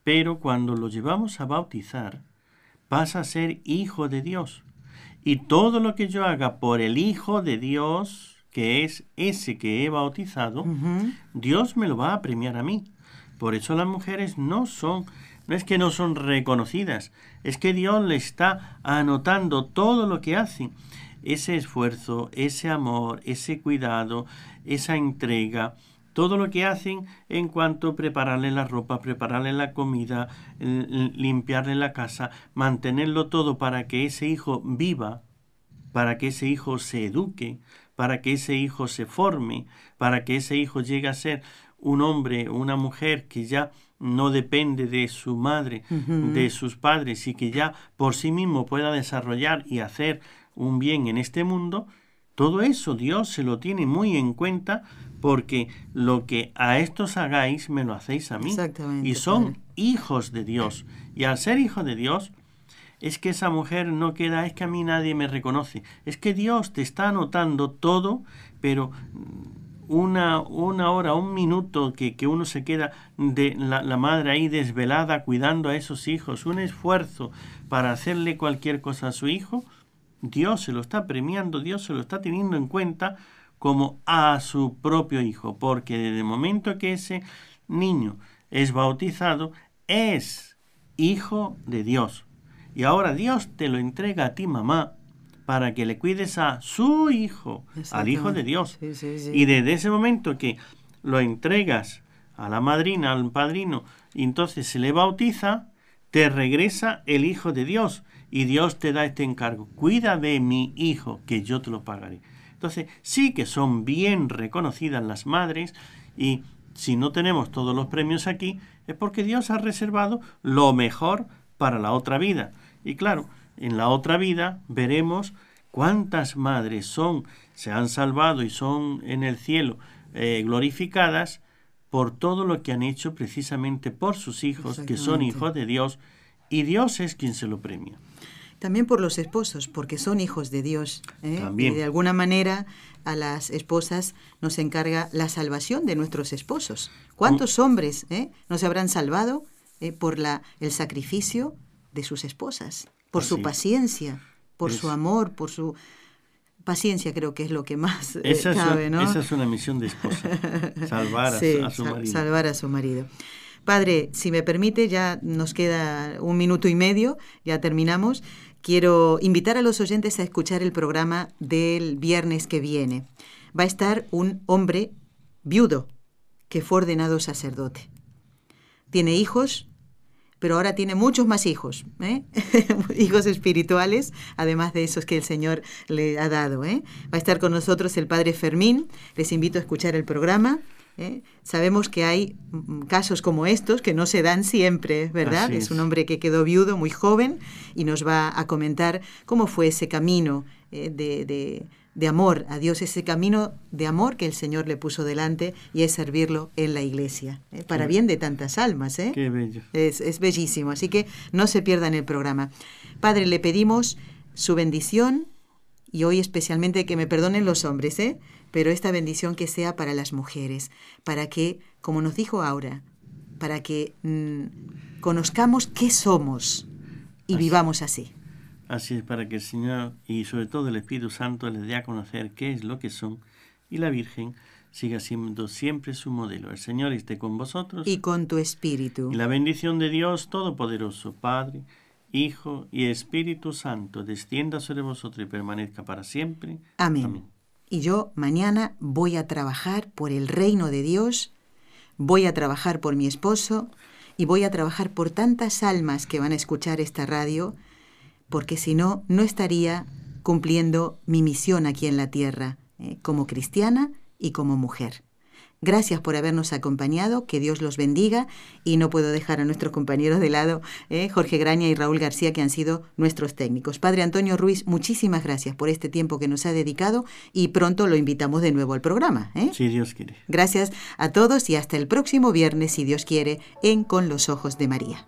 Speaker 2: Pero cuando lo llevamos a bautizar, pasa a ser hijo de Dios. Y todo lo que yo haga por el Hijo de Dios, que es ese que he bautizado, Dios me lo va a premiar a mí. Por eso las mujeres no son no es que no son reconocidas, es que Dios le está anotando todo lo que hacen. Ese esfuerzo, ese amor, ese cuidado, esa entrega, todo lo que hacen en cuanto a prepararle la ropa, prepararle la comida, limpiarle la casa, mantenerlo todo para que ese hijo viva, para que ese hijo se eduque, para que ese hijo se forme, para que ese hijo llegue a ser un hombre, una mujer que ya no depende de su madre, de sus padres y que ya por sí mismo pueda desarrollar y hacer un bien en este mundo, todo eso Dios se lo tiene muy en cuenta porque lo que a estos hagáis me lo hacéis a mí. y son hijos de Dios. Y al ser hijo de Dios, es que esa mujer no queda, es que a mí nadie me reconoce. Es que Dios te está anotando todo, pero una, una hora, un minuto que, que uno se queda de la, la, madre ahí desvelada cuidando a esos hijos, un esfuerzo para hacerle cualquier cosa a su hijo, Dios se lo está premiando, Dios se lo está teniendo en cuenta como a su propio hijo, porque desde el momento que ese niño es bautizado, es hijo de Dios. Y ahora Dios te lo entrega a ti, mamá, para que le cuides a su hijo, al hijo de Dios. Y desde ese momento que lo entregas a la madrina, al padrino, y entonces se le bautiza, te regresa el hijo de Dios y Dios te da este encargo. Cuida de mi hijo, que yo te lo pagaré. Entonces, sí que son bien reconocidas las madres y si no tenemos todos los premios aquí, es porque Dios ha reservado lo mejor para la otra vida. Y claro, en la otra vida veremos cuántas madres son, se han salvado y son en el cielo eh, glorificadas por todo lo que han hecho precisamente por sus hijos, que son hijos de Dios, y Dios es quien se lo premia.
Speaker 1: También por los esposos, porque son hijos de Dios. ¿eh? Y de alguna manera a las esposas nos encarga la salvación de nuestros esposos. ¿Cuántos hombres eh, no se habrán salvado eh, por la, el sacrificio de sus esposas? Por su paciencia, por su amor, por su paciencia creo que es lo que más
Speaker 2: esa
Speaker 1: cabe, ¿no?
Speaker 2: Esa es una misión de esposa, (laughs) salvar a, su marido.
Speaker 1: Salvar a su marido. Padre, si me permite, ya nos queda un minuto y medio, ya terminamos. Quiero invitar a los oyentes a escuchar el programa del viernes que viene. Va a estar un hombre viudo que fue ordenado sacerdote. Tiene hijos, pero ahora tiene muchos más hijos, ¿eh? (laughs) hijos espirituales, además de esos que el Señor le ha dado. ¿eh? Va a estar con nosotros el Padre Fermín. Les invito a escuchar el programa. ¿eh? Sabemos que hay mm, casos como estos que no se dan siempre, ¿verdad? Es. un hombre que quedó viudo muy joven y nos va a comentar cómo fue ese camino eh, de, de, amor a Dios, ese camino de amor que el Señor le puso delante y es servirlo en la iglesia, ¿eh? para bien de tantas almas. ¿eh?
Speaker 2: Qué bello.
Speaker 1: Es, es bellísimo, así que no se pierdan el programa. Padre, le pedimos su bendición y hoy especialmente que me perdonen los hombres, ¿eh? pero esta bendición que sea para las mujeres, para que, como nos dijo Aura, para que mm, conozcamos qué somos y vivamos así.
Speaker 2: Así es, para que el Señor y sobre todo el Espíritu Santo les dé a conocer qué es lo que son y la Virgen siga siendo siempre su modelo. El Señor esté con vosotros.
Speaker 1: Y con tu Espíritu.
Speaker 2: Y la bendición de Dios Todopoderoso, Padre, Hijo y Espíritu Santo, descienda sobre vosotros y permanezca para siempre.
Speaker 1: Amén y yo mañana voy a trabajar por el reino de Dios, voy a trabajar por mi esposo y voy a trabajar por tantas almas que van a escuchar esta radio, porque si no, no estaría cumpliendo mi misión aquí en la tierra, eh, como cristiana y como mujer. Gracias por habernos acompañado, que Dios los bendiga y no puedo dejar a nuestros compañeros de lado, eh, Jorge Graña y Raúl García, que han sido nuestros técnicos. Padre Antonio Ruiz, muchísimas gracias por este tiempo que nos ha dedicado y pronto lo invitamos de nuevo al programa. ¿eh?
Speaker 2: Si Dios quiere.
Speaker 1: Gracias a todos y hasta el próximo viernes, si Dios quiere, en Con los Ojos de María.